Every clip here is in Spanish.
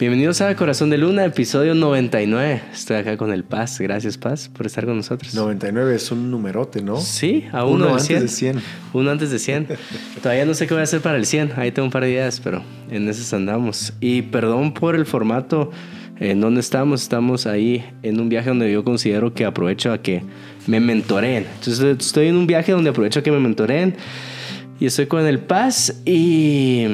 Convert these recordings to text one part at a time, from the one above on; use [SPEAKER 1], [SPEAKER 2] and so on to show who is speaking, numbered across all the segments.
[SPEAKER 1] Bienvenidos a Corazón de Luna, episodio 99. Estoy acá con el Paz. Gracias, Paz, por estar con nosotros.
[SPEAKER 2] 99 es un numerote, ¿no?
[SPEAKER 1] Sí, a uno,
[SPEAKER 2] Uno antes de 100.
[SPEAKER 1] Uno antes de 100. Todavía no sé qué voy a hacer para el 100. Ahí tengo un par de ideas, pero en esas andamos. Y perdón por el formato en donde estamos. Estamos ahí en un viaje donde yo considero que aprovecho a que me mentoreen. Entonces estoy en un viaje donde aprovecho a que me mentoreen. Y estoy con el Paz y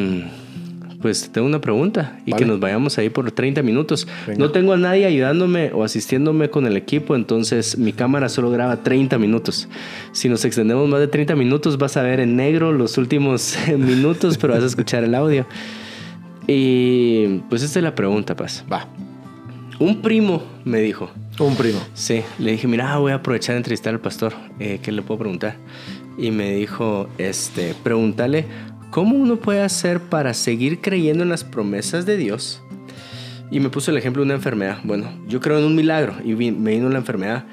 [SPEAKER 1] pues tengo una pregunta y
[SPEAKER 2] Vale.
[SPEAKER 1] que nos vayamos ahí por 30 minutos.
[SPEAKER 2] Venga.
[SPEAKER 1] No tengo a nadie ayudándome o asistiéndome con el equipo, entonces mi cámara solo graba 30 minutos. Si nos extendemos más de 30 minutos vas a ver en negro los últimos minutos, pero vas a escuchar el audio. Y pues esta es la pregunta, Paz.
[SPEAKER 2] Va.
[SPEAKER 1] Un primo me dijo,
[SPEAKER 2] Un primo.
[SPEAKER 1] Sí, le dije, mira, voy a aprovechar de entrevistar al pastor. Eh, ¿Qué le puedo preguntar? Y me dijo, este, pregúntale, ¿cómo uno puede hacer para seguir creyendo en las promesas de Dios? Y me puso el ejemplo de una enfermedad. Bueno, yo creo en un milagro y me vino la enfermedad,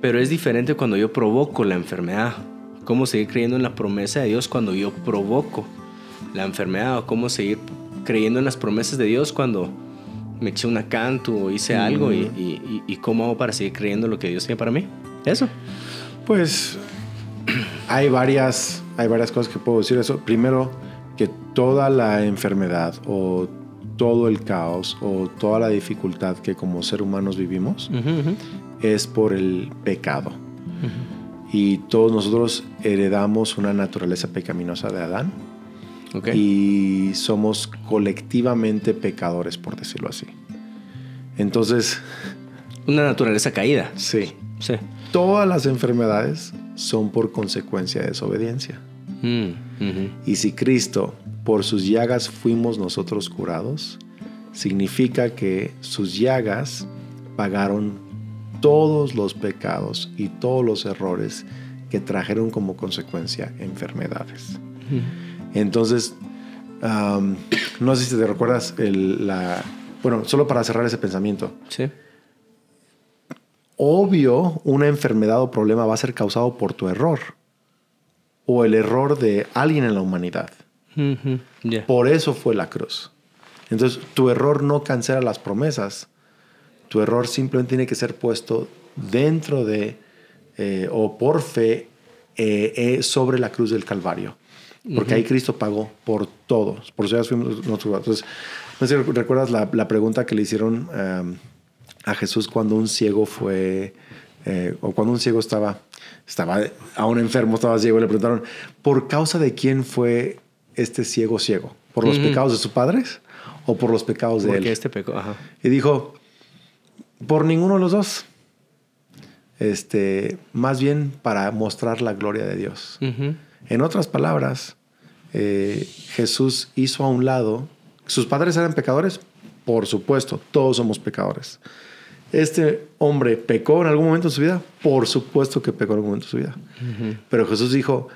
[SPEAKER 1] pero es diferente cuando yo provoco la enfermedad. ¿Cómo seguir creyendo en la promesa de Dios cuando yo provoco la enfermedad? ¿O cómo seguir creyendo en las promesas de Dios cuando me eché una canto o hice algo? Y, y- y- y cómo hago para seguir creyendo lo que Dios tiene para mí? Eso.
[SPEAKER 2] Pues hay varias, hay varias cosas que puedo decir eso. Primero, que toda la enfermedad o todo el caos o toda la dificultad que como ser humanos vivimos es por el pecado. Y todos nosotros heredamos una naturaleza pecaminosa de Adán y somos colectivamente pecadores, por decirlo así. Entonces,
[SPEAKER 1] Una naturaleza caída.
[SPEAKER 2] sí,
[SPEAKER 1] Sí.
[SPEAKER 2] todas las enfermedades son por consecuencia de desobediencia.
[SPEAKER 1] Mm.
[SPEAKER 2] Y si Cristo, por sus llagas fuimos nosotros curados, significa que sus llagas pagaron todos los pecados y todos los errores que trajeron como consecuencia enfermedades. Entonces, no sé si te recuerdas el- la... Bueno, solo para cerrar ese pensamiento.
[SPEAKER 1] Sí.
[SPEAKER 2] Obvio, una enfermedad o problema va a ser causado por tu error o el error de alguien en la humanidad. Por eso fue la cruz. Entonces, tu error no cancela las promesas. Tu error simplemente tiene que ser puesto dentro de eh, o por fe eh, eh, sobre la cruz del Calvario. Porque ahí Cristo pagó por todos. Por eso ya fuimos nosotros. Entonces, no sé si recuerdas la, la pregunta que le hicieron um, a Jesús cuando un ciego fue, o cuando un ciego estaba, estaba a un enfermo, estaba ciego, y le preguntaron, ¿por causa de quién fue este ciego ciego? ¿Por los pecados de sus padres o por los pecados de
[SPEAKER 1] Porque
[SPEAKER 2] él?
[SPEAKER 1] este pecó. Ajá.
[SPEAKER 2] Y dijo, por ninguno de los dos. Este, más bien para mostrar la gloria de Dios. En otras palabras, eh, Jesús hizo a un lado, ¿sus padres eran pecadores? Por supuesto, todos somos pecadores. ¿Este hombre pecó en algún momento de su vida? Por supuesto que pecó en algún momento de su vida. Pero Jesús dijo,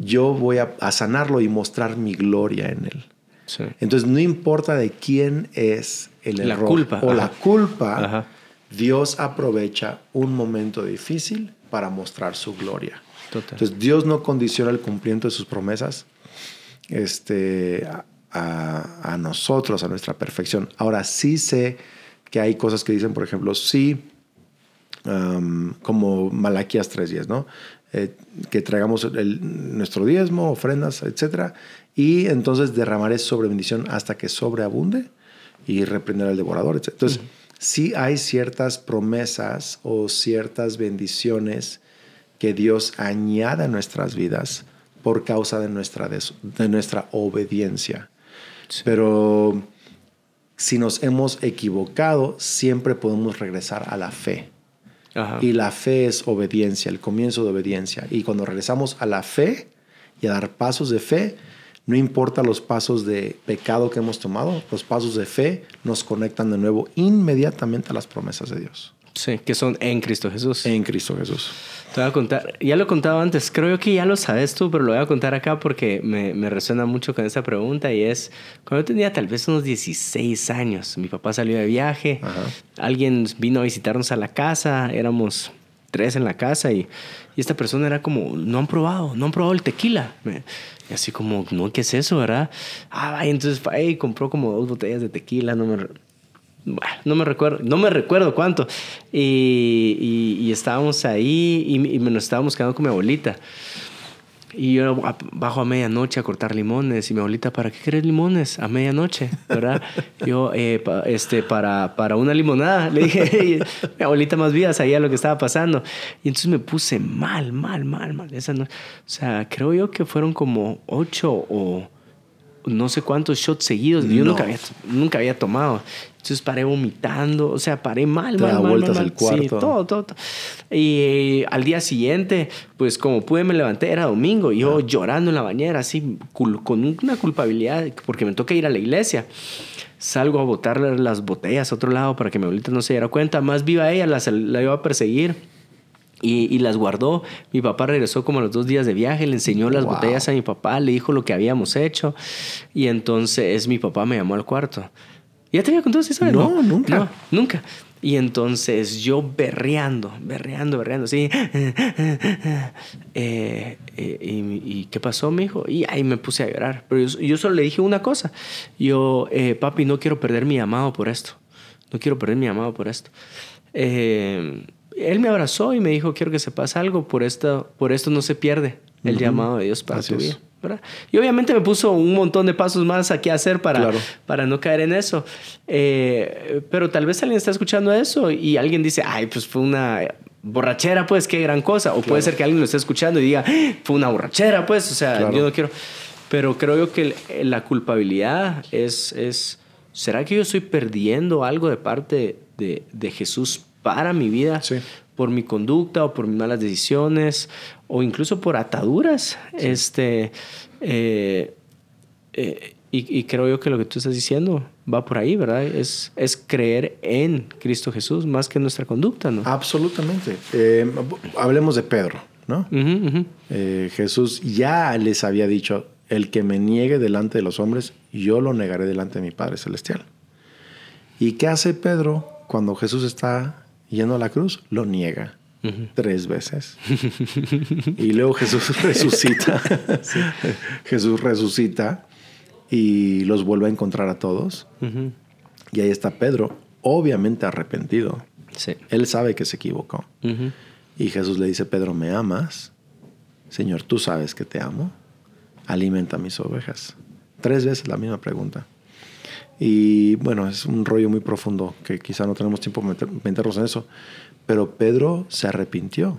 [SPEAKER 2] yo voy a, a sanarlo y mostrar mi gloria en él.
[SPEAKER 1] Sí.
[SPEAKER 2] Entonces, no importa de quién es el
[SPEAKER 1] La
[SPEAKER 2] error
[SPEAKER 1] culpa,
[SPEAKER 2] o
[SPEAKER 1] ajá.
[SPEAKER 2] la culpa,
[SPEAKER 1] Ajá.
[SPEAKER 2] Dios aprovecha un momento difícil para mostrar su gloria.
[SPEAKER 1] Total.
[SPEAKER 2] Entonces, Dios no condiciona el cumplimiento de sus promesas este, a, a- nosotros, a nuestra perfección. Ahora, sí sé que hay cosas que dicen, por ejemplo, sí, um, como Malaquías 3.10, ¿no? Eh, que traigamos el- nuestro diezmo, ofrendas, etcétera, y entonces derramaré sobre bendición hasta que sobreabunde y reprenderá al devorador, etc. Entonces, sí hay ciertas promesas o ciertas bendiciones que Dios añade a nuestras vidas por causa de nuestra, de nuestra obediencia. Pero si nos hemos equivocado, siempre podemos regresar a la fe.
[SPEAKER 1] Ajá.
[SPEAKER 2] Y la fe es obediencia, el comienzo de obediencia. Y cuando regresamos a la fe y a dar pasos de fe, no importa los pasos de pecado que hemos tomado, los pasos de fe nos conectan de nuevo inmediatamente a las promesas de Dios
[SPEAKER 1] Sí, que son en Cristo Jesús.
[SPEAKER 2] en Cristo Jesús.
[SPEAKER 1] Te voy a contar, ya lo he contado antes, creo que ya lo sabes tú, pero lo voy a contar acá porque me, me resuena mucho con esta pregunta y es, cuando yo tenía tal vez unos 16 años, mi papá salió de viaje,
[SPEAKER 2] Ajá.
[SPEAKER 1] alguien vino a visitarnos a la casa, éramos tres en la casa y, y esta persona era como, no han probado, no han probado el tequila. Y así como, no, ¿qué es eso, verdad? Ah, entonces fue y compró como dos botellas de tequila, no me, no me recuerdo, no me recuerdo cuánto. Y, y, estábamos ahí y, y, nos estábamos quedando con mi abuelita. Y yo bajo a medianoche a cortar limones. Y mi abuelita, ¿para qué querés limones a medianoche? ¿Verdad? yo, eh, este, para, para una limonada. Le dije, mi abuelita más viva sabía lo que estaba pasando. Y entonces me puse mal, mal, mal, mal. Esa no, o sea, creo yo que fueron como ocho o no sé cuántos shots seguidos. Yo nunca había, nunca había tomado. Entonces paré vomitando, o sea, paré mal, mal, mal, vueltas mal, cuarto. Sí, todo, todo, Y eh, al día siguiente, pues como pude me levanté, era domingo, y yo llorando en la bañera, así, con una culpabilidad, porque me toca ir a la iglesia. Salgo a botar las botellas a otro lado para que mi abuelita no se diera cuenta. Más viva ella, la, la iba a perseguir. Y, y, las guardó. Mi papá regresó como a los dos días de viaje, le enseñó las botellas a mi papá, le dijo lo que habíamos hecho. Y entonces mi papá me llamó al cuarto. ¿Ya te había contado esa historia?
[SPEAKER 2] No, nunca.
[SPEAKER 1] No, nunca. Y entonces yo berreando, berreando, berreando, así. Eh, eh, y, qué pasó, mi hijo? Y ahí me puse a llorar. Pero yo, solo le dije una cosa. Yo, eh, papi, no quiero perder mi amado por esto. No quiero perder mi amado por esto. él me abrazó y me dijo, quiero que sepas algo, por esto, por esto no se pierde el llamado de Dios para tu vida. Y obviamente me puso un montón de pasos más aquí a hacer para, para no caer en eso. Eh, pero tal vez alguien está escuchando eso y alguien dice, ay, pues fue una borrachera, pues qué gran cosa. O puede ser que alguien lo esté escuchando y diga, ¡Ah! fue una borrachera, pues, o sea, yo no quiero. Pero creo yo que la culpabilidad es, es, ¿será que yo estoy perdiendo algo de parte de, de Jesús para mi vida? Sí por mi conducta o por mis malas decisiones o incluso por ataduras. Este, eh, eh, y, creo yo que lo que tú estás diciendo va por ahí, ¿verdad? Es, es creer en Cristo Jesús más que en nuestra conducta, ¿no?
[SPEAKER 2] Absolutamente. Eh, hablemos de Pedro, ¿no? Jesús ya les había dicho, el que me niegue delante de los hombres, yo lo negaré delante de mi Padre Celestial. ¿Y qué hace Pedro cuando Jesús está yendo a la cruz? Lo niega tres veces. y luego Jesús resucita. Jesús resucita y los vuelve a encontrar a todos. Y ahí está Pedro, obviamente arrepentido. Él sabe que se equivocó. Y Jesús le dice, Pedro, ¿me amas? Señor, tú sabes que te amo. Alimenta mis ovejas. Tres veces la misma pregunta. Y bueno, es un rollo muy profundo que quizá no tenemos tiempo de meternos en eso. Pero Pedro se arrepintió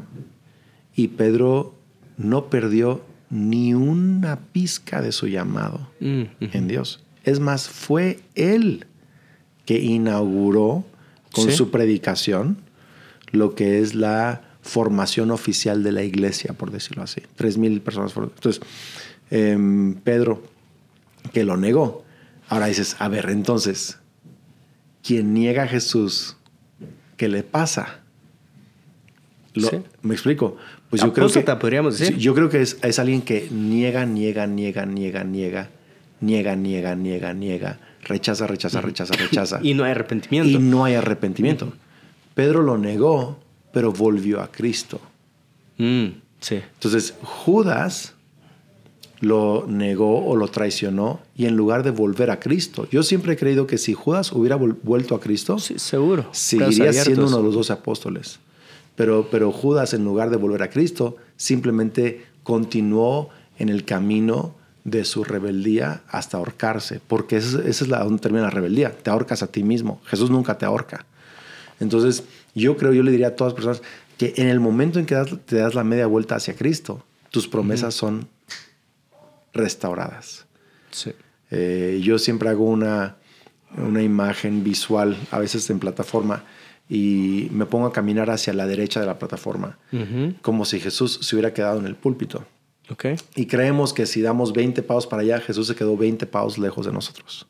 [SPEAKER 2] y Pedro no perdió ni una pizca de su llamado mm, en Dios. Es más, fue él que inauguró con su predicación lo que es la formación oficial de la iglesia, por decirlo así. Tres mil personas. Entonces, em, Pedro, que lo negó. Ahora dices, a ver, entonces, quien niega a Jesús, ¿qué le pasa? ¿Me explico?
[SPEAKER 1] Pues yo creo que podríamos decir.
[SPEAKER 2] Yo creo que es, es, alguien que niega, niega, niega, niega, niega, niega, niega, niega, niega, rechaza, rechaza, rechaza, rechaza.
[SPEAKER 1] y no hay arrepentimiento.
[SPEAKER 2] Y no hay arrepentimiento. Pedro lo negó, pero volvió a Cristo.
[SPEAKER 1] Mm, sí.
[SPEAKER 2] Entonces, Judas lo negó o lo traicionó y en lugar de volver a Cristo. Yo siempre he creído que si Judas hubiera vuelto a Cristo,
[SPEAKER 1] sí, seguro.
[SPEAKER 2] seguiría siendo uno de los doce apóstoles. Pero, Judas, en lugar de volver a Cristo, simplemente continuó en el camino de su rebeldía hasta ahorcarse, porque esa, es la donde termina la rebeldía, te ahorcas a ti mismo, Jesús nunca te ahorca. Entonces, yo creo, yo le diría a todas las personas que en el momento en que te das la media vuelta hacia Cristo, tus promesas son restauradas. Eh, yo siempre hago una, una imagen visual, a veces en plataforma, y me pongo a caminar hacia la derecha de la plataforma, como si Jesús se hubiera quedado en el púlpito.
[SPEAKER 1] Okay.
[SPEAKER 2] Y creemos que si damos 20 pasos para allá, Jesús se quedó 20 pasos lejos de nosotros.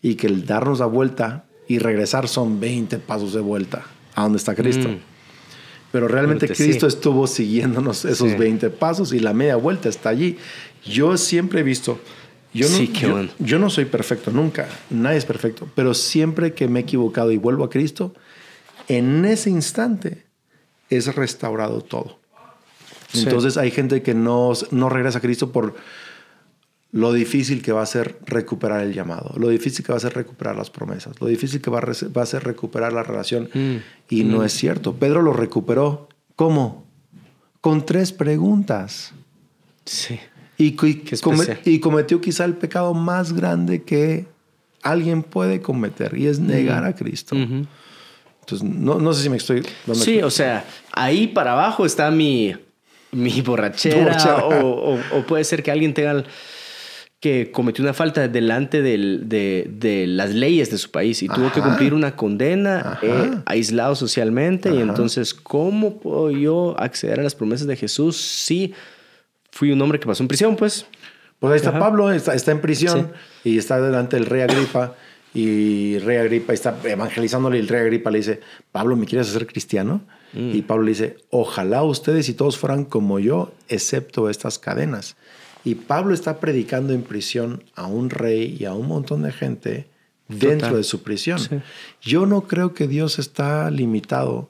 [SPEAKER 2] Y que el darnos la vuelta y regresar son 20 pasos de vuelta a donde está Cristo. Mm. Pero realmente Cristo estuvo siguiéndonos esos 20 pasos y la media vuelta está allí. Yo siempre he visto, yo no, yo, no soy perfecto nunca, nadie es perfecto, pero siempre que me he equivocado y vuelvo a Cristo, en ese instante es restaurado todo.
[SPEAKER 1] Sí.
[SPEAKER 2] Entonces hay gente que no, no regresa a Cristo por lo difícil que va a ser recuperar el llamado, lo difícil que va a ser recuperar las promesas, lo difícil que va a, re- va a ser recuperar la relación.
[SPEAKER 1] Mm.
[SPEAKER 2] Y no es cierto. Pedro lo recuperó. ¿Cómo? Con tres preguntas.
[SPEAKER 1] Sí.
[SPEAKER 2] Y, y- come- y cometió quizá el pecado más grande que alguien puede cometer y es negar a Cristo. Entonces, no, no sé si me estoy dando
[SPEAKER 1] Sí, o sea, ahí para abajo está mi, mi borrachera,
[SPEAKER 2] Borrachera.
[SPEAKER 1] O, o- o puede ser que alguien tenga el- que cometió una falta delante del- de, de las leyes de su país y tuvo que cumplir una condena eh, aislado socialmente y entonces ¿cómo puedo yo acceder a las promesas de Jesús si fui un hombre que pasó en prisión? Pues
[SPEAKER 2] Pues ahí está
[SPEAKER 1] Ajá.
[SPEAKER 2] Pablo, está, está en prisión y está delante del rey Agripa. Y rey Agripa está evangelizándole y el rey Agripa le dice, Pablo, ¿me quieres hacer cristiano?
[SPEAKER 1] Mm.
[SPEAKER 2] Y Pablo le dice, ojalá ustedes y todos fueran como yo, excepto estas cadenas. Y Pablo está predicando en prisión a un rey y a un montón de gente dentro
[SPEAKER 1] Total.
[SPEAKER 2] de su prisión.
[SPEAKER 1] Sí.
[SPEAKER 2] Yo no creo que Dios está limitado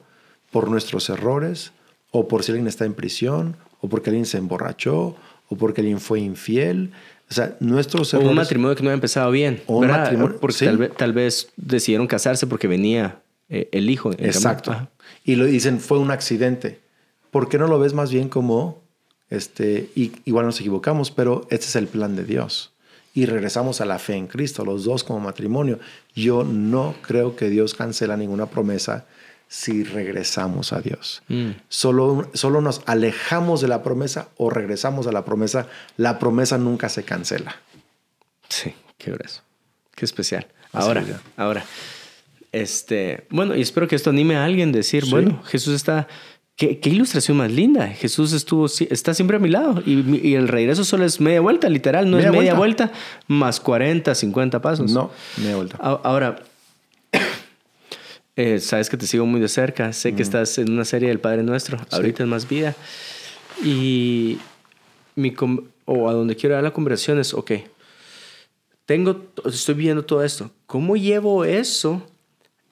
[SPEAKER 2] por nuestros errores o por si alguien está en prisión o porque alguien se emborrachó o porque alguien fue infiel. O sea, nuestros
[SPEAKER 1] o
[SPEAKER 2] errores...
[SPEAKER 1] un matrimonio que no había empezado bien.
[SPEAKER 2] O un matrimonio,
[SPEAKER 1] Porque
[SPEAKER 2] sí.
[SPEAKER 1] tal, vez, tal vez decidieron casarse porque venía eh, el hijo.
[SPEAKER 2] Exacto. Y lo dicen, fue un accidente. ¿Por qué no lo ves más bien como, este, y, igual nos equivocamos, pero este es el plan de Dios? Y regresamos a la fe en Cristo, los dos como matrimonio. Yo no creo que Dios cancela ninguna promesa si regresamos a Dios.
[SPEAKER 1] Mm.
[SPEAKER 2] Solo, solo nos alejamos de la promesa o regresamos a la promesa. La promesa nunca se cancela.
[SPEAKER 1] Sí, qué grueso. Qué especial. Ahora,
[SPEAKER 2] es,
[SPEAKER 1] ahora. Este, bueno, y espero que esto anime a alguien a decir,
[SPEAKER 2] Sí.
[SPEAKER 1] bueno, Jesús está. ¿Qué, qué ilustración más linda. Jesús estuvo, está siempre a mi lado. Y, el regreso solo es media vuelta, literal. No
[SPEAKER 2] Media
[SPEAKER 1] es media
[SPEAKER 2] vuelta.
[SPEAKER 1] vuelta. más 40, 50 pasos.
[SPEAKER 2] No, me he vuelto.
[SPEAKER 1] A- Ahora, eh, sabes que te sigo muy de cerca. Sé que estás en una serie del Padre Nuestro. Ahorita es más vida. Y mi o a donde quiero dar la conversación es, ok, tengo, estoy viendo todo esto. ¿Cómo llevo eso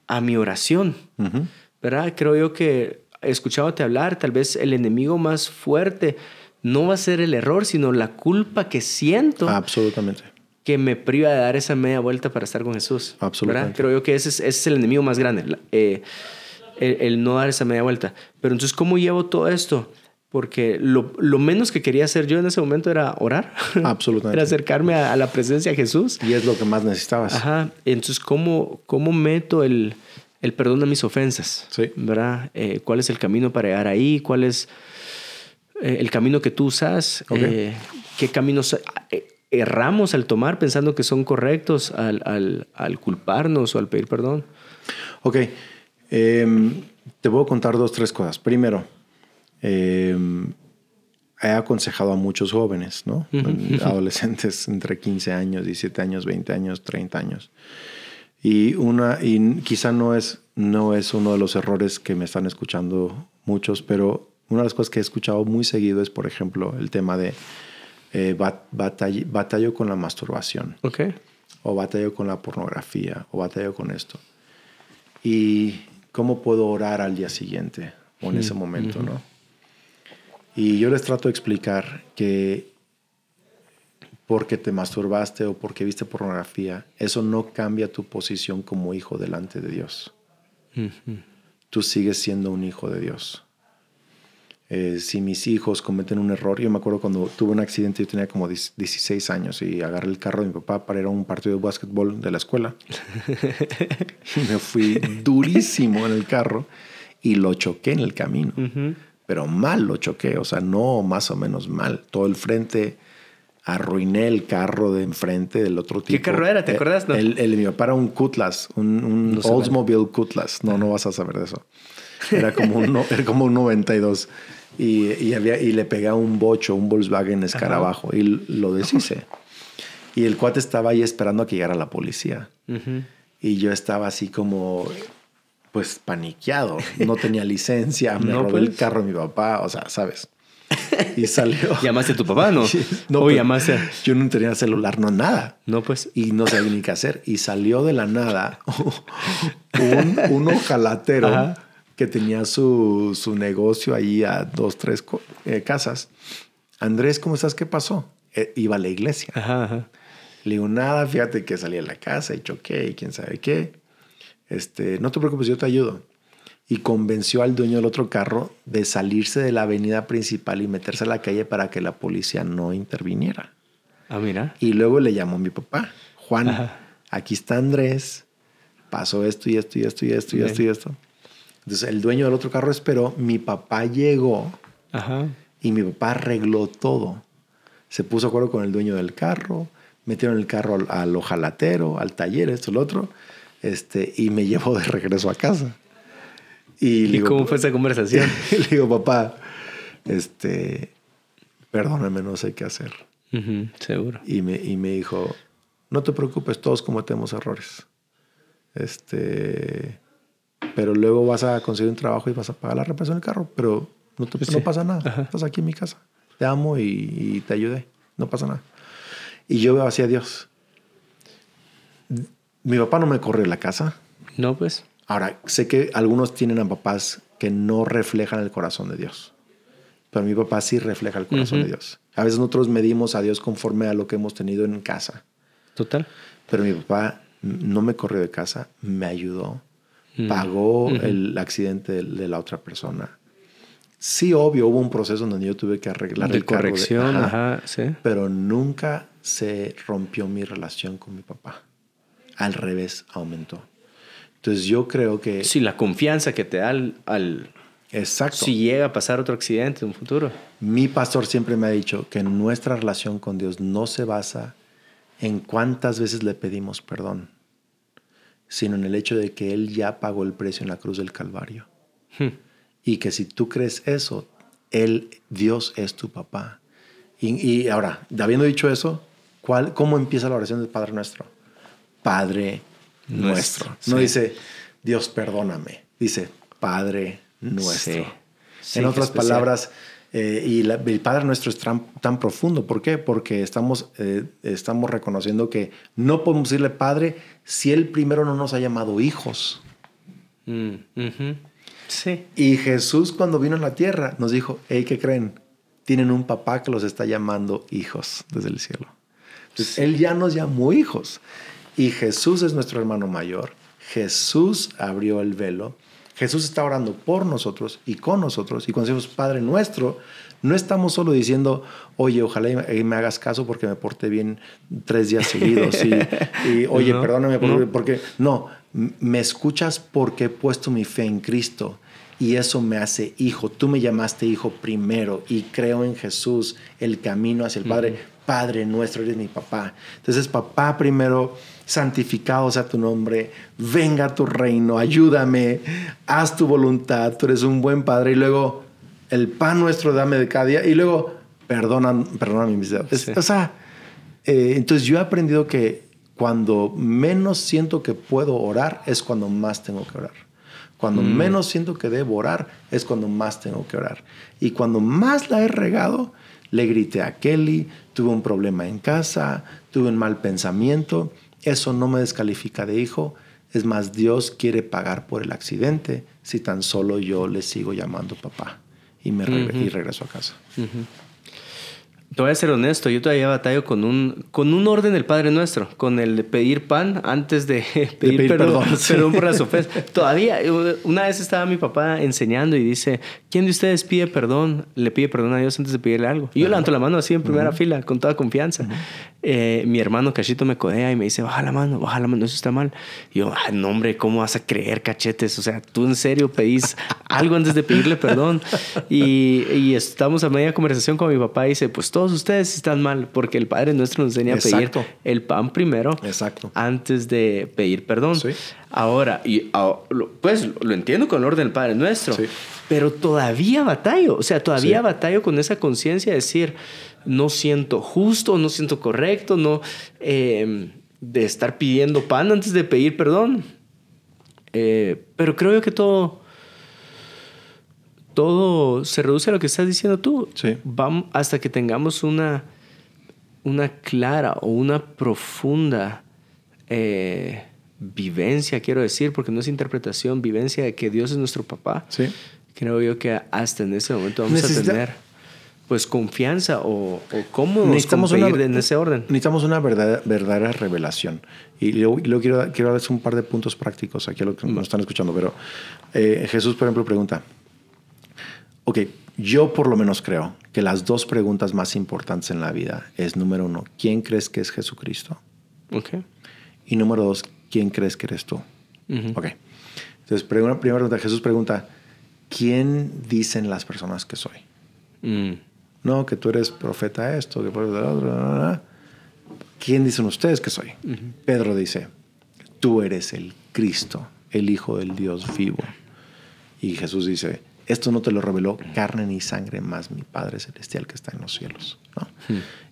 [SPEAKER 1] a mi oración?
[SPEAKER 2] Ujú.
[SPEAKER 1] ¿Verdad? Creo yo que escuchándote hablar, tal vez el enemigo más fuerte no va a ser el error, sino la culpa que siento
[SPEAKER 2] Absolutamente.
[SPEAKER 1] Que me priva de dar esa media vuelta para estar con Jesús.
[SPEAKER 2] Absolutamente.
[SPEAKER 1] ¿verdad? Creo yo que ese es, ese es el enemigo más grande, eh, el, el no dar esa media vuelta. Pero entonces, ¿cómo llevo todo esto? Porque lo, lo menos que quería hacer yo en ese momento era orar.
[SPEAKER 2] Absolutamente.
[SPEAKER 1] era acercarme a, a la presencia de Jesús.
[SPEAKER 2] Y es lo que más necesitabas.
[SPEAKER 1] Ajá. Entonces, ¿cómo, cómo meto el, el perdón a mis ofensas?
[SPEAKER 2] Sí.
[SPEAKER 1] ¿Verdad? Eh, ¿Cuál es el camino para llegar ahí? ¿Cuál es eh, el camino que tú usas?
[SPEAKER 2] Ok.
[SPEAKER 1] Eh, ¿Qué caminos erramos al tomar pensando que son correctos al, al, al culparnos o al pedir perdón?
[SPEAKER 2] Ok, em, te puedo contar dos, tres cosas. Primero, em, he aconsejado a muchos jóvenes, ¿no? Adolescentes entre 15 años, 17 años, 20 años, 30 años. Y, una, y quizá no es, no es uno de los errores que me están escuchando muchos, pero una de las cosas que he escuchado muy seguido es, por ejemplo, el tema de eh, bat- batall- batallo con la masturbación
[SPEAKER 1] Ok.
[SPEAKER 2] o batallo con la pornografía, o batallo con esto. Y cómo puedo orar al día siguiente o en ese momento, ¿no? Y yo les trato de explicar que porque te masturbaste o porque viste pornografía, eso no cambia tu posición como hijo delante de Dios. Tú sigues siendo un hijo de Dios. Eh, si mis hijos cometen un error, yo me acuerdo cuando tuve un accidente, yo tenía como 10 16 años y agarré el carro de mi papá para ir a un partido de básquetbol de la escuela. y me fui durísimo en el carro y lo choqué en el camino. Pero mal lo choqué, o sea, no más o menos mal. Todo el frente, arruiné el carro de enfrente del otro tipo.
[SPEAKER 1] carro era? ¿Te
[SPEAKER 2] Eh,
[SPEAKER 1] acuerdas? No.
[SPEAKER 2] El, el de mi papá era un Cutlass, un, un
[SPEAKER 1] No sé
[SPEAKER 2] Oldsmobile Cutlass. No, no vas a saber de eso. Era como un, era como un 92. Y, y, había, y le pegué a un bocho, un Volkswagen escarabajo, y lo deshice. Y el cuate estaba ahí esperando a que llegara la policía.
[SPEAKER 1] Ujú.
[SPEAKER 2] Y yo estaba así como, pues paniqueado. No tenía licencia, me
[SPEAKER 1] No,
[SPEAKER 2] robé el
[SPEAKER 1] pues.
[SPEAKER 2] carro de mi papá, o sea, ¿sabes? Y salió.
[SPEAKER 1] ¿Llamaste a tu papá, no?
[SPEAKER 2] No,
[SPEAKER 1] o llamaste a-
[SPEAKER 2] Yo no tenía celular, no nada.
[SPEAKER 1] No, pues.
[SPEAKER 2] Y no sabía ni qué hacer. Y salió de la nada un, un ojalatero
[SPEAKER 1] Ajá.
[SPEAKER 2] Que tenía su, su negocio ahí a dos, tres eh, casas. Andrés, ¿cómo estás? ¿Qué pasó? Eh, iba a la iglesia.
[SPEAKER 1] Ajá, ajá.
[SPEAKER 2] Le digo, nada, fíjate que salí de la casa y choqué y quién sabe qué. Este, no te preocupes, yo te ayudo. Y convenció al dueño del otro carro de salirse de la avenida principal y meterse a la calle para que la policía no interviniera.
[SPEAKER 1] Ah, mira.
[SPEAKER 2] Y luego le llamó mi papá, Juan,
[SPEAKER 1] Ajá.
[SPEAKER 2] aquí está Andrés, pasó esto y esto y esto y esto y
[SPEAKER 1] Bien.
[SPEAKER 2] esto y esto. Entonces el dueño del otro carro esperó, mi papá llegó
[SPEAKER 1] Ajá.
[SPEAKER 2] y mi papá arregló todo. Se puso de acuerdo con el dueño del carro, metieron el carro al, al ojalatero, al taller, esto, lo otro, este, y me llevó de regreso a casa. Y, le
[SPEAKER 1] ¿Y
[SPEAKER 2] digo,
[SPEAKER 1] cómo fue esa conversación?
[SPEAKER 2] le digo, papá, este, perdóname, no sé qué hacer.
[SPEAKER 1] Seguro.
[SPEAKER 2] Y me, y me dijo, no te preocupes, todos cometemos errores. Este, pero luego vas a conseguir un trabajo y vas a pagar la reparación del carro, pero no, te,
[SPEAKER 1] Pues
[SPEAKER 2] no pasa nada.
[SPEAKER 1] Ajá.
[SPEAKER 2] Estás aquí en mi casa. Te amo y, y te ayudé. No pasa nada. Y yo veo hacia Dios. Mi papá no me corrió de la casa.
[SPEAKER 1] No, pues.
[SPEAKER 2] Ahora, sé que algunos tienen a papás que no reflejan el corazón de Dios. Pero mi papá sí refleja el corazón de Dios. A veces nosotros medimos a Dios conforme a lo que hemos tenido en casa.
[SPEAKER 1] Total.
[SPEAKER 2] Pero mi papá no me corrió de casa, me ayudó,
[SPEAKER 1] Mm.
[SPEAKER 2] pagó
[SPEAKER 1] Ujú.
[SPEAKER 2] el accidente de, de la otra persona. Sí, obvio, hubo un proceso donde yo tuve que arreglar
[SPEAKER 1] de
[SPEAKER 2] el carro de-
[SPEAKER 1] corrección,
[SPEAKER 2] ajá,
[SPEAKER 1] ajá, sí.
[SPEAKER 2] Pero nunca se rompió mi relación con mi papá. Al revés, aumentó. Entonces yo creo que...
[SPEAKER 1] Sí, la confianza que te da al, al-
[SPEAKER 2] Exacto.
[SPEAKER 1] si llega a pasar otro accidente en un futuro.
[SPEAKER 2] Mi pastor siempre me ha dicho que nuestra relación con Dios no se basa en cuántas veces le pedimos perdón, sino en el hecho de que Él ya pagó el precio en la cruz del Calvario.
[SPEAKER 1] Hmm.
[SPEAKER 2] Y que si tú crees eso, Él, Dios es tu papá. Y, y ahora, habiendo dicho eso, ¿cuál, ¿cómo empieza la oración del Padre Nuestro? Padre nuestro.
[SPEAKER 1] Nuestro,
[SPEAKER 2] No
[SPEAKER 1] sí.
[SPEAKER 2] dice, Dios perdóname. Dice, Padre nuestro.
[SPEAKER 1] Sí. Sí,
[SPEAKER 2] en otras palabras, eh, y la- el Padre nuestro es tan, tan profundo. ¿Por qué? Porque estamos, eh, estamos reconociendo que no podemos decirle Padre si Él primero no nos ha llamado hijos.
[SPEAKER 1] Mm. Sí.
[SPEAKER 2] Y Jesús cuando vino a la tierra nos dijo, hey, ¿qué creen? Tienen un papá que los está llamando hijos desde el cielo. Entonces, Él ya nos llamó hijos. Y Jesús es nuestro hermano mayor. Jesús abrió el velo. Jesús está orando por nosotros y con nosotros. Y cuando decimos Padre nuestro, no estamos solo diciendo, oye, ojalá y me- hagas caso porque me porté bien tres días seguidos. Y, y, oye,
[SPEAKER 1] No,
[SPEAKER 2] perdóname por-
[SPEAKER 1] no.
[SPEAKER 2] porque... No, me escuchas porque he puesto mi fe en Cristo. Y eso me hace hijo. Tú me llamaste hijo primero y creo en Jesús, el camino hacia el Padre. Padre nuestro, eres mi papá. Entonces, papá primero, santificado sea tu nombre, venga a tu reino, ayúdame, haz tu voluntad, tú eres un buen padre. Y luego, el pan nuestro dame de cada día. Y luego, perdona, perdona mis dedos.
[SPEAKER 1] Sí.
[SPEAKER 2] O sea, eh, entonces yo he aprendido que cuando menos siento que puedo orar es cuando más tengo que orar. Cuando menos siento que debo orar es cuando más tengo que orar. Y cuando más la he regado, le grité a Kelly, tuve un problema en casa, tuve un mal pensamiento. Eso no me descalifica de hijo. Es más, Dios quiere pagar por el accidente si tan solo yo le sigo llamando papá y, me y regreso a casa.
[SPEAKER 1] Te voy a ser honesto, yo todavía batallo con un, con un orden del Padre Nuestro, con el de pedir pan antes de pedir,
[SPEAKER 2] pedir
[SPEAKER 1] perdón,
[SPEAKER 2] perdón, sí.
[SPEAKER 1] perdón por las ofensas. Todavía, una vez estaba mi papá enseñando y dice, ¿quién de ustedes pide perdón? Le pide perdón a Dios antes de pedirle algo. Y yo levanto la mano así en primera fila, con toda confianza. Eh, mi hermano Cachito me codea y me dice, baja la mano, baja la mano, eso está mal. Y yo, ah, no hombre, ¿cómo vas a creer, cachetes? O sea, tú en serio pedís algo antes de pedirle perdón. Y, y estamos a media conversación con mi papá y dice, pues todos ustedes están mal, porque el Padre Nuestro nos enseña a
[SPEAKER 2] Exacto.
[SPEAKER 1] pedir el pan primero
[SPEAKER 2] Exacto.
[SPEAKER 1] antes de pedir perdón.
[SPEAKER 2] Sí.
[SPEAKER 1] Ahora, y, ah, pues lo entiendo con el orden del Padre Nuestro,
[SPEAKER 2] Sí.
[SPEAKER 1] pero todavía batallo, o sea, todavía
[SPEAKER 2] Sí.
[SPEAKER 1] batallo con esa conciencia de decir, no siento justo, no siento correcto, no eh, de estar pidiendo pan antes de pedir perdón. Eh, pero creo yo que todo, todo se reduce a lo que estás diciendo tú.
[SPEAKER 2] Sí.
[SPEAKER 1] Vamos hasta que tengamos una, una clara o una profunda eh, vivencia, quiero decir, porque no es interpretación, vivencia de que Dios es nuestro papá,
[SPEAKER 2] Sí.
[SPEAKER 1] creo yo que hasta en ese momento vamos
[SPEAKER 2] Necesita-
[SPEAKER 1] a tener pues confianza o, o cómodos
[SPEAKER 2] Necesitamos una-
[SPEAKER 1] en ese orden.
[SPEAKER 2] Necesitamos una verdadera, verdadera revelación. Y luego, y luego quiero, quiero darles un par de puntos prácticos aquí a los que nos están escuchando. Pero eh, Jesús, por ejemplo, pregunta, ok, yo por lo menos creo que las dos preguntas más importantes en la vida es, número uno, ¿quién crees que es Jesucristo?
[SPEAKER 1] Ok.
[SPEAKER 2] Y número dos, ¿quién crees que eres tú?
[SPEAKER 1] Ujú.
[SPEAKER 2] Ok. Entonces, primera, primera pregunta, Jesús pregunta, ¿quién dicen las personas que soy?
[SPEAKER 1] Mm.
[SPEAKER 2] No, que tú eres profeta esto, que bla, bla, bla. ¿Quién dicen ustedes que soy? Pedro dice, tú eres el Cristo, el Hijo del Dios vivo. Y Jesús dice, esto no te lo reveló carne ni sangre, más mi Padre Celestial que está en los cielos. ¿no?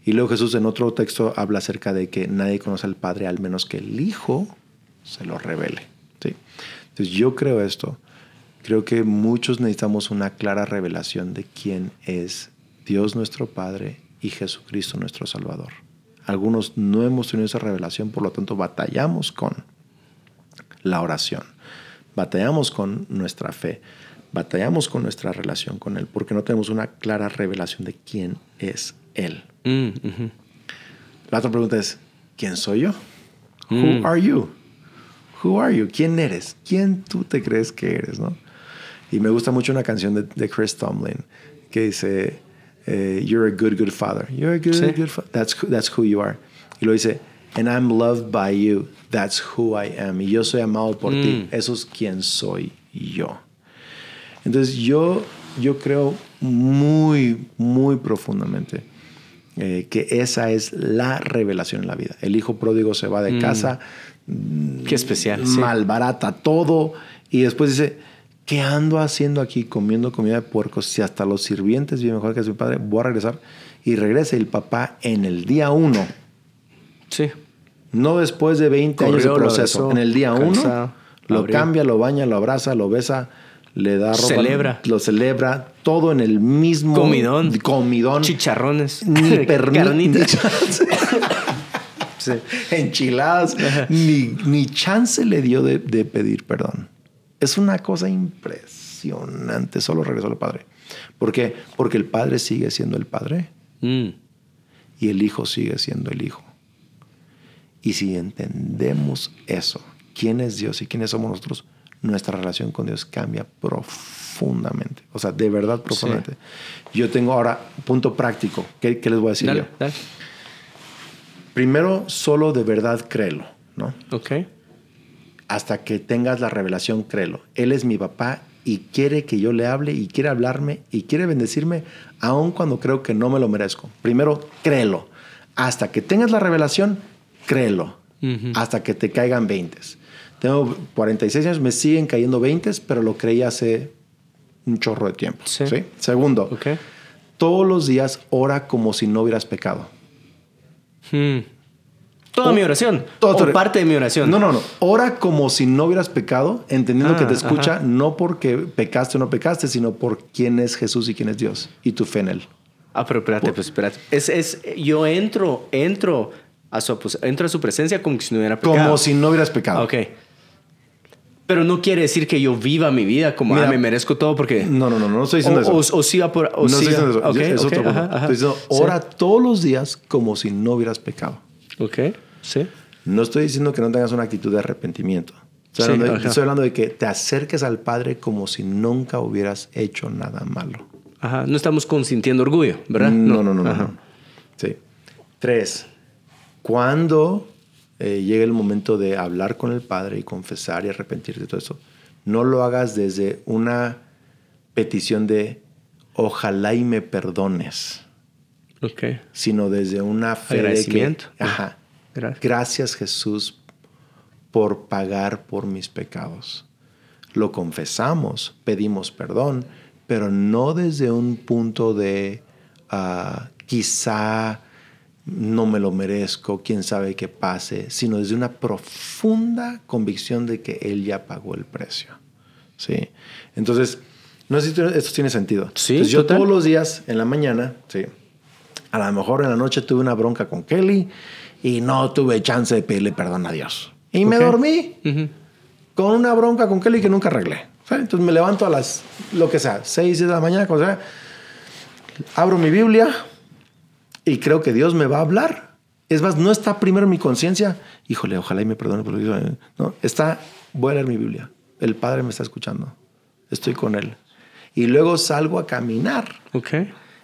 [SPEAKER 2] Y luego Jesús en otro texto habla acerca de que nadie conoce al Padre al menos que el Hijo se lo revele. ¿sí? Entonces yo creo esto. Creo que muchos necesitamos una clara revelación de quién es Dios nuestro Padre y Jesucristo nuestro Salvador. Algunos no hemos tenido esa revelación, por lo tanto batallamos con la oración, batallamos con nuestra fe, batallamos con nuestra relación con Él, porque no tenemos una clara revelación de quién es Él.
[SPEAKER 1] Mm, ujú.
[SPEAKER 2] La otra pregunta es, ¿quién soy yo?
[SPEAKER 1] Mm.
[SPEAKER 2] Who are you? Who are you? ¿Quién eres? ¿Quién tú te crees que eres? ¿no? Y me gusta mucho una canción de, de Chris Tomlin que dice, eh, You're a good, good father. You're a good,
[SPEAKER 1] Sí.
[SPEAKER 2] good father. That's, who- that's who you are. Y lo dice, And I'm loved by you. That's who I am. Y yo soy amado por ti.
[SPEAKER 1] Mm.
[SPEAKER 2] Eso es quien soy yo. Entonces yo, yo creo muy, muy profundamente eh, que esa es la revelación en la vida. El hijo pródigo se va de casa,
[SPEAKER 1] Qué especial. sí.
[SPEAKER 2] malbarata todo y después dice, ¿qué ando haciendo aquí comiendo comida de puercos si hasta los sirvientes viven mejor que su padre? Voy a regresar. Y regresa y el papá en el día uno,
[SPEAKER 1] Sí.
[SPEAKER 2] no después de 20 años de proceso,
[SPEAKER 1] besó,
[SPEAKER 2] en el día uno, lo cambia, lo baña, lo abraza, lo besa, le da ropa.
[SPEAKER 1] Celebra.
[SPEAKER 2] Lo celebra, todo en el mismo...
[SPEAKER 1] Comidón.
[SPEAKER 2] Comidón.
[SPEAKER 1] Chicharrones.
[SPEAKER 2] Ni.
[SPEAKER 1] Carnitas. Sí.
[SPEAKER 2] enchiladas, ni, ni chance le dio de, de pedir perdón. Es una cosa impresionante. Solo regresó al Padre. ¿Por qué? Porque el Padre sigue siendo el Padre
[SPEAKER 1] Mm.
[SPEAKER 2] y el Hijo sigue siendo el Hijo. Y si entendemos eso, quién es Dios y quiénes somos nosotros, nuestra relación con Dios cambia profundamente. O sea, de verdad profundamente. Yo tengo ahora, punto práctico. ¿Qué, qué les voy a decir
[SPEAKER 1] Dale,
[SPEAKER 2] yo?
[SPEAKER 1] dale.
[SPEAKER 2] Primero, solo de verdad créelo, ¿no?
[SPEAKER 1] Ok.
[SPEAKER 2] hasta que tengas la revelación, créelo. Él es mi papá y quiere que yo le hable y quiere hablarme y quiere bendecirme aun cuando creo que no me lo merezco. Primero, créelo. Hasta que tengas la revelación, créelo. Hasta que te caigan 20. Tengo 46 años, me siguen cayendo 20, pero lo creí hace un chorro de tiempo.
[SPEAKER 1] Sí.
[SPEAKER 2] ¿sí? Segundo,
[SPEAKER 1] Ok.
[SPEAKER 2] todos los días ora como si no hubieras pecado.
[SPEAKER 1] Mm. Toda
[SPEAKER 2] O-
[SPEAKER 1] mi oración.
[SPEAKER 2] Todo tu-
[SPEAKER 1] o parte de mi oración.
[SPEAKER 2] No, no, no. Ora como si no hubieras pecado, entendiendo
[SPEAKER 1] Ah,
[SPEAKER 2] que te escucha
[SPEAKER 1] ajá.
[SPEAKER 2] no porque pecaste o no pecaste, sino por quién es Jesús y quién es Dios y tu fe en él.
[SPEAKER 1] Ah, pero espérate, pues espérate. Es, es, yo entro, entro a su, pues, entro a su presencia como si no hubiera pecado.
[SPEAKER 2] Como si no hubieras pecado.
[SPEAKER 1] Ah, Ok. Pero no quiere decir que yo viva mi vida como
[SPEAKER 2] Mira,
[SPEAKER 1] ah, me merezco todo porque.
[SPEAKER 2] No, no, no, no estoy diciendo
[SPEAKER 1] o,
[SPEAKER 2] eso.
[SPEAKER 1] O, o siga por. O
[SPEAKER 2] no estoy
[SPEAKER 1] siga.
[SPEAKER 2] diciendo eso.
[SPEAKER 1] Ok,
[SPEAKER 2] es
[SPEAKER 1] ok,
[SPEAKER 2] otro punto.
[SPEAKER 1] ajá, ajá.
[SPEAKER 2] Estoy diciendo,
[SPEAKER 1] Sí.
[SPEAKER 2] ora todos los días como si no hubieras pecado.
[SPEAKER 1] Ok, sí.
[SPEAKER 2] No estoy diciendo que no tengas una actitud de arrepentimiento. Estoy,
[SPEAKER 1] Sí,
[SPEAKER 2] hablando, de,
[SPEAKER 1] ajá.
[SPEAKER 2] estoy hablando de que te acerques al Padre como si nunca hubieras hecho nada malo.
[SPEAKER 1] Ajá. No estamos consintiendo orgullo, ¿verdad?
[SPEAKER 2] No, no, no, no. No. Sí. Tres, cuando eh, llegue el momento de hablar con el Padre y confesar y arrepentirte de todo eso, no lo hagas desde una petición de ojalá y me perdones,
[SPEAKER 1] Ok.
[SPEAKER 2] sino desde una fe de que, ajá,
[SPEAKER 1] Gracias.
[SPEAKER 2] gracias Jesús por pagar por mis pecados. Lo confesamos, pedimos perdón, pero no desde un punto de ah, quizá no me lo merezco, quién sabe qué pase, sino desde una profunda convicción de que Él ya pagó el precio. ¿Sí? Entonces, no sé si esto tiene sentido.
[SPEAKER 1] Sí,
[SPEAKER 2] Entonces, yo
[SPEAKER 1] total.
[SPEAKER 2] todos los días en la mañana, sí, a lo mejor en la noche tuve una bronca con Kelly y no tuve chance de pedirle perdón a Dios. Y me dormí con una bronca con Kelly que nunca arreglé. Entonces me levanto a las, lo que sea, 6 de la mañana, como sea. Abro mi Biblia y creo que Dios me va a hablar. Es más, no está primero en mi conciencia. Híjole, ojalá y me perdone por lo que hizo. No, está, voy a leer mi Biblia. El Padre me está escuchando. Estoy con Él. Y luego salgo a caminar.
[SPEAKER 1] Ok.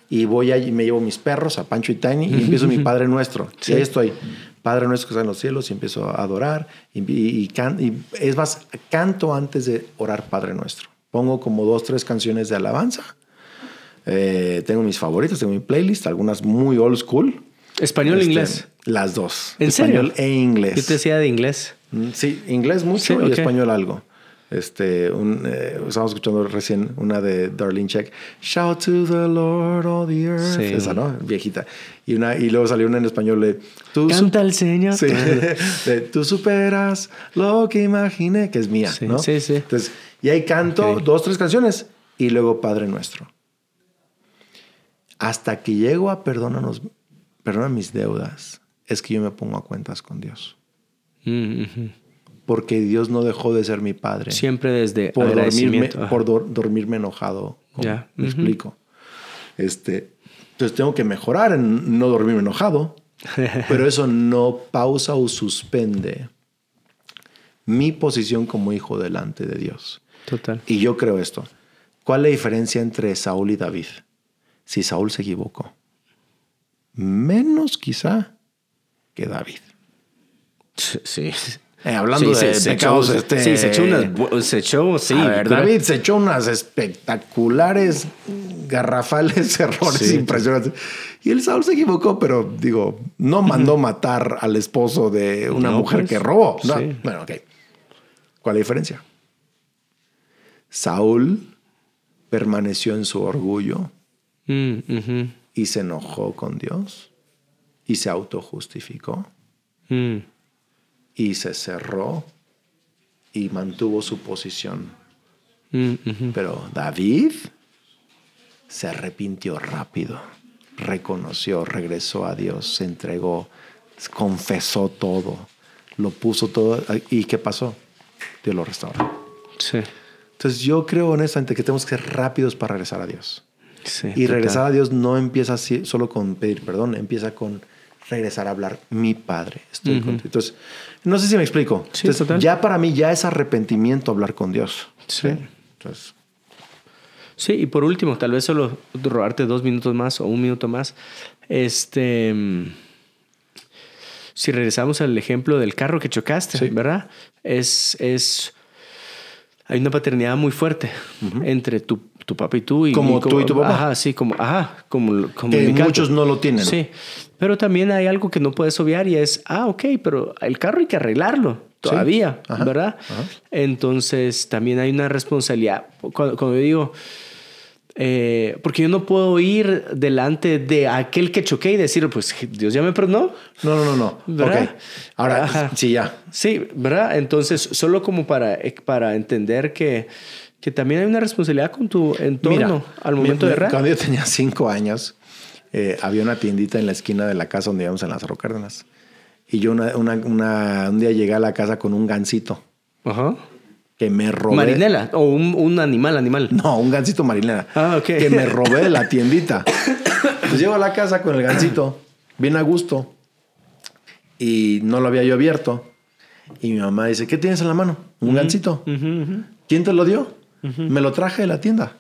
[SPEAKER 2] Y voy allí, me llevo mis perros a Pancho y Tiny y empiezo mi Padre Nuestro.
[SPEAKER 1] Sí.
[SPEAKER 2] Y ahí estoy. Padre Nuestro que está en los cielos y empiezo a adorar. Y, y- y can- y es más, canto antes de orar Padre Nuestro. Pongo como dos, tres canciones de alabanza. Eh, tengo mis favoritos, tengo mi playlist, algunas muy old school.
[SPEAKER 1] ¿Español
[SPEAKER 2] Este,
[SPEAKER 1] inglés?
[SPEAKER 2] Las dos.
[SPEAKER 1] ¿En serio?
[SPEAKER 2] Español e inglés.
[SPEAKER 1] Yo te decía de inglés.
[SPEAKER 2] Mm, Sí, inglés mucho
[SPEAKER 1] Sí,
[SPEAKER 2] y
[SPEAKER 1] ok.
[SPEAKER 2] español algo. Este, un, eh, estábamos escuchando recién una de Darlene Check. Shout to the Lord all the earth.
[SPEAKER 1] Sí.
[SPEAKER 2] Esa, ¿no? Viejita. Y, una, y luego salió una en español de... Tú
[SPEAKER 1] Canta el Señor.
[SPEAKER 2] Sí, de, tú superas lo que imaginé, que es mía,
[SPEAKER 1] Sí,
[SPEAKER 2] ¿no?
[SPEAKER 1] sí, sí.
[SPEAKER 2] Entonces, y ahí canto
[SPEAKER 1] Ok.
[SPEAKER 2] dos, tres canciones y luego Padre Nuestro. Hasta que llego a perdónanos, perdona mis deudas, es que yo me pongo a cuentas con Dios.
[SPEAKER 1] Mm.
[SPEAKER 2] Porque Dios no dejó de ser mi Padre.
[SPEAKER 1] Siempre desde
[SPEAKER 2] por dormirme.
[SPEAKER 1] Ajá.
[SPEAKER 2] por dor- dormirme enojado.
[SPEAKER 1] Ya.
[SPEAKER 2] Me explico. Este, entonces tengo que mejorar en no dormirme enojado. pero eso no pausa o suspende mi posición como hijo delante de Dios.
[SPEAKER 1] Total.
[SPEAKER 2] Y yo creo esto. ¿Cuál es la diferencia entre Saúl y David? Si Saúl se equivocó, menos quizá que David.
[SPEAKER 1] Sí.
[SPEAKER 2] Eh, hablando
[SPEAKER 1] Sí,
[SPEAKER 2] de
[SPEAKER 1] se- se
[SPEAKER 2] pecados,
[SPEAKER 1] echó-
[SPEAKER 2] este-
[SPEAKER 1] Sí, se echó unas... Se echó, sí.
[SPEAKER 2] a ver, David se echó unas espectaculares, garrafales errores
[SPEAKER 1] Sí.
[SPEAKER 2] impresionantes. Y el Saúl se equivocó, pero digo, no mandó matar al esposo de una
[SPEAKER 1] No,
[SPEAKER 2] mujer
[SPEAKER 1] pues,
[SPEAKER 2] que robó. No. Bueno, ok. ¿Cuál es la diferencia? Saúl permaneció en su orgullo
[SPEAKER 1] Mm,
[SPEAKER 2] y se enojó con Dios y se autojustificó
[SPEAKER 1] Mm.
[SPEAKER 2] y se cerró y mantuvo su posición.
[SPEAKER 1] Mm.
[SPEAKER 2] Pero David se arrepintió rápido, reconoció, regresó a Dios, se entregó, confesó todo, lo puso todo. ¿Y qué pasó? Dios lo restauró.
[SPEAKER 1] Sí.
[SPEAKER 2] Entonces yo creo honestamente que tenemos que ser rápidos para regresar a Dios.
[SPEAKER 1] Sí,
[SPEAKER 2] Y
[SPEAKER 1] total.
[SPEAKER 2] regresar a Dios no empieza así, solo con pedir perdón, empieza con regresar a hablar, mi Padre, estoy
[SPEAKER 1] Ujú.
[SPEAKER 2] contigo. Entonces, no sé si me explico.
[SPEAKER 1] Sí,
[SPEAKER 2] Entonces,
[SPEAKER 1] total.
[SPEAKER 2] ya para mí ya es arrepentimiento hablar con Dios.
[SPEAKER 1] Sí.
[SPEAKER 2] Entonces,
[SPEAKER 1] Sí, y por último, tal vez solo robarte dos minutos más o un minuto más. Este. Si regresamos al ejemplo del carro que chocaste,
[SPEAKER 2] Sí.
[SPEAKER 1] ¿verdad? Es. es hay una paternidad muy fuerte entre tu, tu papá y tú. Y,
[SPEAKER 2] Como tú y tu papá.
[SPEAKER 1] Ajá, sí, como. Ajá, como. como
[SPEAKER 2] Que muchos no lo tienen.
[SPEAKER 1] Sí. Pero también hay algo que no puedes obviar y es, ah, ok, pero el carro hay que arreglarlo todavía,
[SPEAKER 2] Ajá.
[SPEAKER 1] ¿verdad?
[SPEAKER 2] Ajá.
[SPEAKER 1] Entonces también hay una responsabilidad. Cuando, cuando yo digo, eh, porque yo no puedo ir delante de aquel que choqué y decir, pues Dios ya me perdonó.
[SPEAKER 2] no, no, no, no.
[SPEAKER 1] ¿Verdad?
[SPEAKER 2] Ok. Ahora,
[SPEAKER 1] Ajá.
[SPEAKER 2] sí, ya.
[SPEAKER 1] Sí, ¿verdad? Entonces, solo como para, eh, para entender que, que también hay una responsabilidad con tu entorno al momento
[SPEAKER 2] mi-
[SPEAKER 1] de errar.
[SPEAKER 2] Cuando yo tenía cinco años, eh, había una tiendita en la esquina de la casa donde íbamos en Lázaro Cárdenas. Y yo una, una- una- un día llegué a la casa con un gansito
[SPEAKER 1] Ajá.
[SPEAKER 2] que me robé.
[SPEAKER 1] Marinela o un, un animal, animal.
[SPEAKER 2] No, un gansito marinera.
[SPEAKER 1] Ah, ok.
[SPEAKER 2] Que me robé de la tiendita. Pues llego a la casa con el gansito, bien a gusto. Y no lo había yo abierto. Y mi mamá dice, ¿qué tienes en la mano? Un gansito.
[SPEAKER 1] Ujú, ujú.
[SPEAKER 2] ¿Quién te lo dio? Me lo traje de la tienda.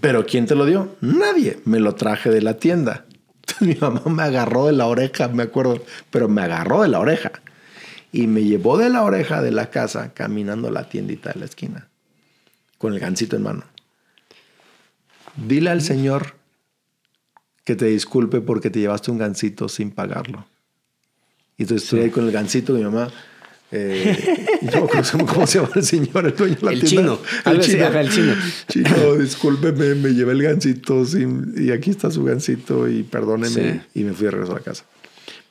[SPEAKER 2] ¿Pero quién te lo dio? Nadie. Me lo traje de la tienda. Entonces, mi mamá me agarró de la oreja, me acuerdo, pero me agarró de la oreja. Y me llevó de la oreja de la casa caminando a la tiendita de la esquina, con el gancito en mano. Dile al Señor que te disculpe porque te llevaste un gancito sin pagarlo. Y entonces estoy ahí con el gancito, mi mamá. Eh, no cómo se llama el señor, el dueño de la
[SPEAKER 1] El
[SPEAKER 2] tienda.
[SPEAKER 1] chino. Así, ajá, el chino.
[SPEAKER 2] Chino, discúlpeme, me llevé el gancito sin- y aquí está su gancito y perdóneme.
[SPEAKER 1] Sí.
[SPEAKER 2] Y me fui de regreso a la casa.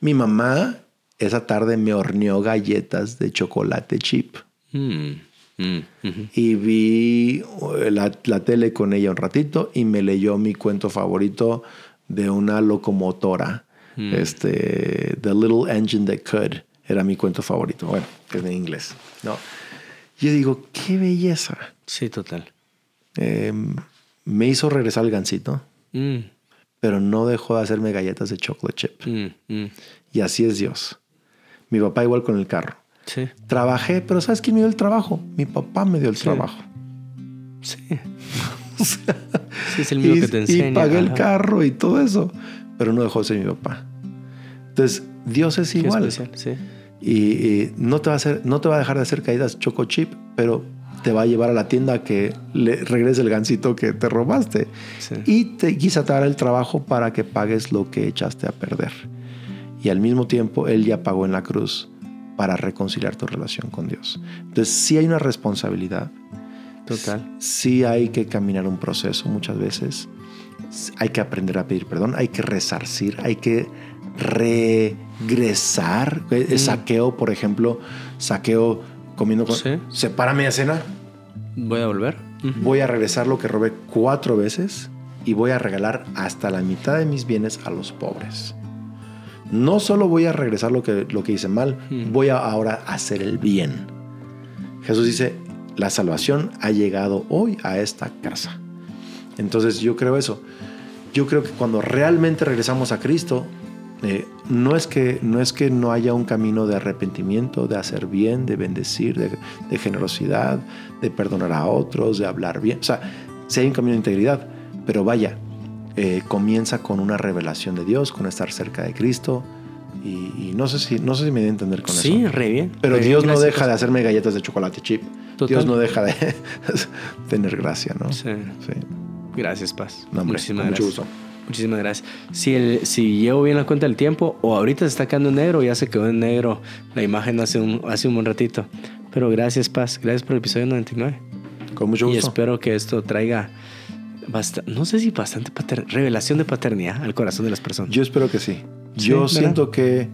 [SPEAKER 2] Mi mamá esa tarde me horneó galletas de chocolate chip
[SPEAKER 1] Mm, mm,
[SPEAKER 2] y vi eh, la, la tele con ella un ratito y me leyó mi cuento favorito de una locomotora,
[SPEAKER 1] Mm.
[SPEAKER 2] este, The Little Engine That Could. Era mi cuento favorito. Bueno, que es de inglés. ¿no? Yo digo, qué belleza.
[SPEAKER 1] Sí, total.
[SPEAKER 2] Eh, me hizo regresar el gancito,
[SPEAKER 1] Mm,
[SPEAKER 2] pero no dejó de hacerme galletas de chocolate chip.
[SPEAKER 1] mm, mm.
[SPEAKER 2] Y así es Dios. Mi papá igual con el carro.
[SPEAKER 1] Sí,
[SPEAKER 2] Trabajé, pero ¿sabes quién me dio el trabajo? Mi papá me dio el
[SPEAKER 1] Sí.
[SPEAKER 2] trabajo.
[SPEAKER 1] sí. Sí, es el mismo
[SPEAKER 2] y,
[SPEAKER 1] que te
[SPEAKER 2] y
[SPEAKER 1] enseña.
[SPEAKER 2] pagué el carro y todo eso, pero no dejó de ser mi papá. Entonces, Dios es
[SPEAKER 1] Qué
[SPEAKER 2] igual.
[SPEAKER 1] especial, sí.
[SPEAKER 2] Y, y no, te va a hacer, no te va a dejar de hacer caídas choco chip, pero te va a llevar a la tienda que le regrese el gancito que te robaste.
[SPEAKER 1] Sí.
[SPEAKER 2] Y te quizá te dará el trabajo para que pagues lo que echaste a perder. Y al mismo tiempo, Él ya pagó en la cruz para reconciliar tu relación con Dios. Entonces, sí hay una responsabilidad.
[SPEAKER 1] Total.
[SPEAKER 2] Sí hay que caminar un proceso muchas veces. Hay que aprender a pedir perdón, hay que resarcir, hay que regresar. Eh, Saqueo, por ejemplo, saqueo comiendo con...
[SPEAKER 1] Sí.
[SPEAKER 2] Separa media cena,
[SPEAKER 1] Voy a volver.
[SPEAKER 2] Voy a regresar lo que robé cuatro veces y voy a regalar hasta la mitad de mis bienes a los pobres. No solo voy a regresar lo que, lo que hice mal,
[SPEAKER 1] Mm.
[SPEAKER 2] voy a ahora hacer el bien. Jesús dice, la salvación ha llegado hoy a esta casa. Entonces yo creo eso. Yo creo que cuando realmente regresamos a Cristo, eh, no, es que, no es que no haya un camino de arrepentimiento, de hacer bien, de bendecir, de, de generosidad, de perdonar a otros, de hablar bien. O sea, sí hay un camino de integridad, pero vaya, eh, comienza con una revelación de Dios, con estar cerca de Cristo. Y, y no, sé si, no sé si me di a entender con
[SPEAKER 1] Sí,
[SPEAKER 2] eso.
[SPEAKER 1] re bien.
[SPEAKER 2] Pero
[SPEAKER 1] re
[SPEAKER 2] Dios
[SPEAKER 1] bien,
[SPEAKER 2] no
[SPEAKER 1] gracias,
[SPEAKER 2] deja de hacerme galletas de chocolate chip.
[SPEAKER 1] Total.
[SPEAKER 2] Dios no deja de tener gracia, ¿no?
[SPEAKER 1] Sí.
[SPEAKER 2] Sí.
[SPEAKER 1] Gracias, Paz.
[SPEAKER 2] No, hombre,
[SPEAKER 1] Muchísimas
[SPEAKER 2] mucho gusto.
[SPEAKER 1] Muchísimas gracias. Si, el, si llevo bien la cuenta del tiempo, o ahorita se está quedando en negro, ya se quedó en negro la imagen hace un, hace un buen ratito. Pero gracias, Paz. Gracias por el episodio 99.
[SPEAKER 2] Con mucho
[SPEAKER 1] Y
[SPEAKER 2] gusto.
[SPEAKER 1] espero que esto traiga, no sé si bastante pater- revelación de paternidad al corazón de las personas.
[SPEAKER 2] Yo espero que sí. Yo siento que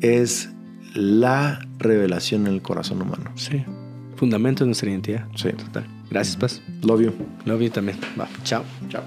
[SPEAKER 2] es la revelación en el corazón humano.
[SPEAKER 1] sí. Fundamento de nuestra identidad.
[SPEAKER 2] Sí.
[SPEAKER 1] Total. Gracias, Paz.
[SPEAKER 2] Love you.
[SPEAKER 1] Love you también. Va. Chao.
[SPEAKER 2] Chao.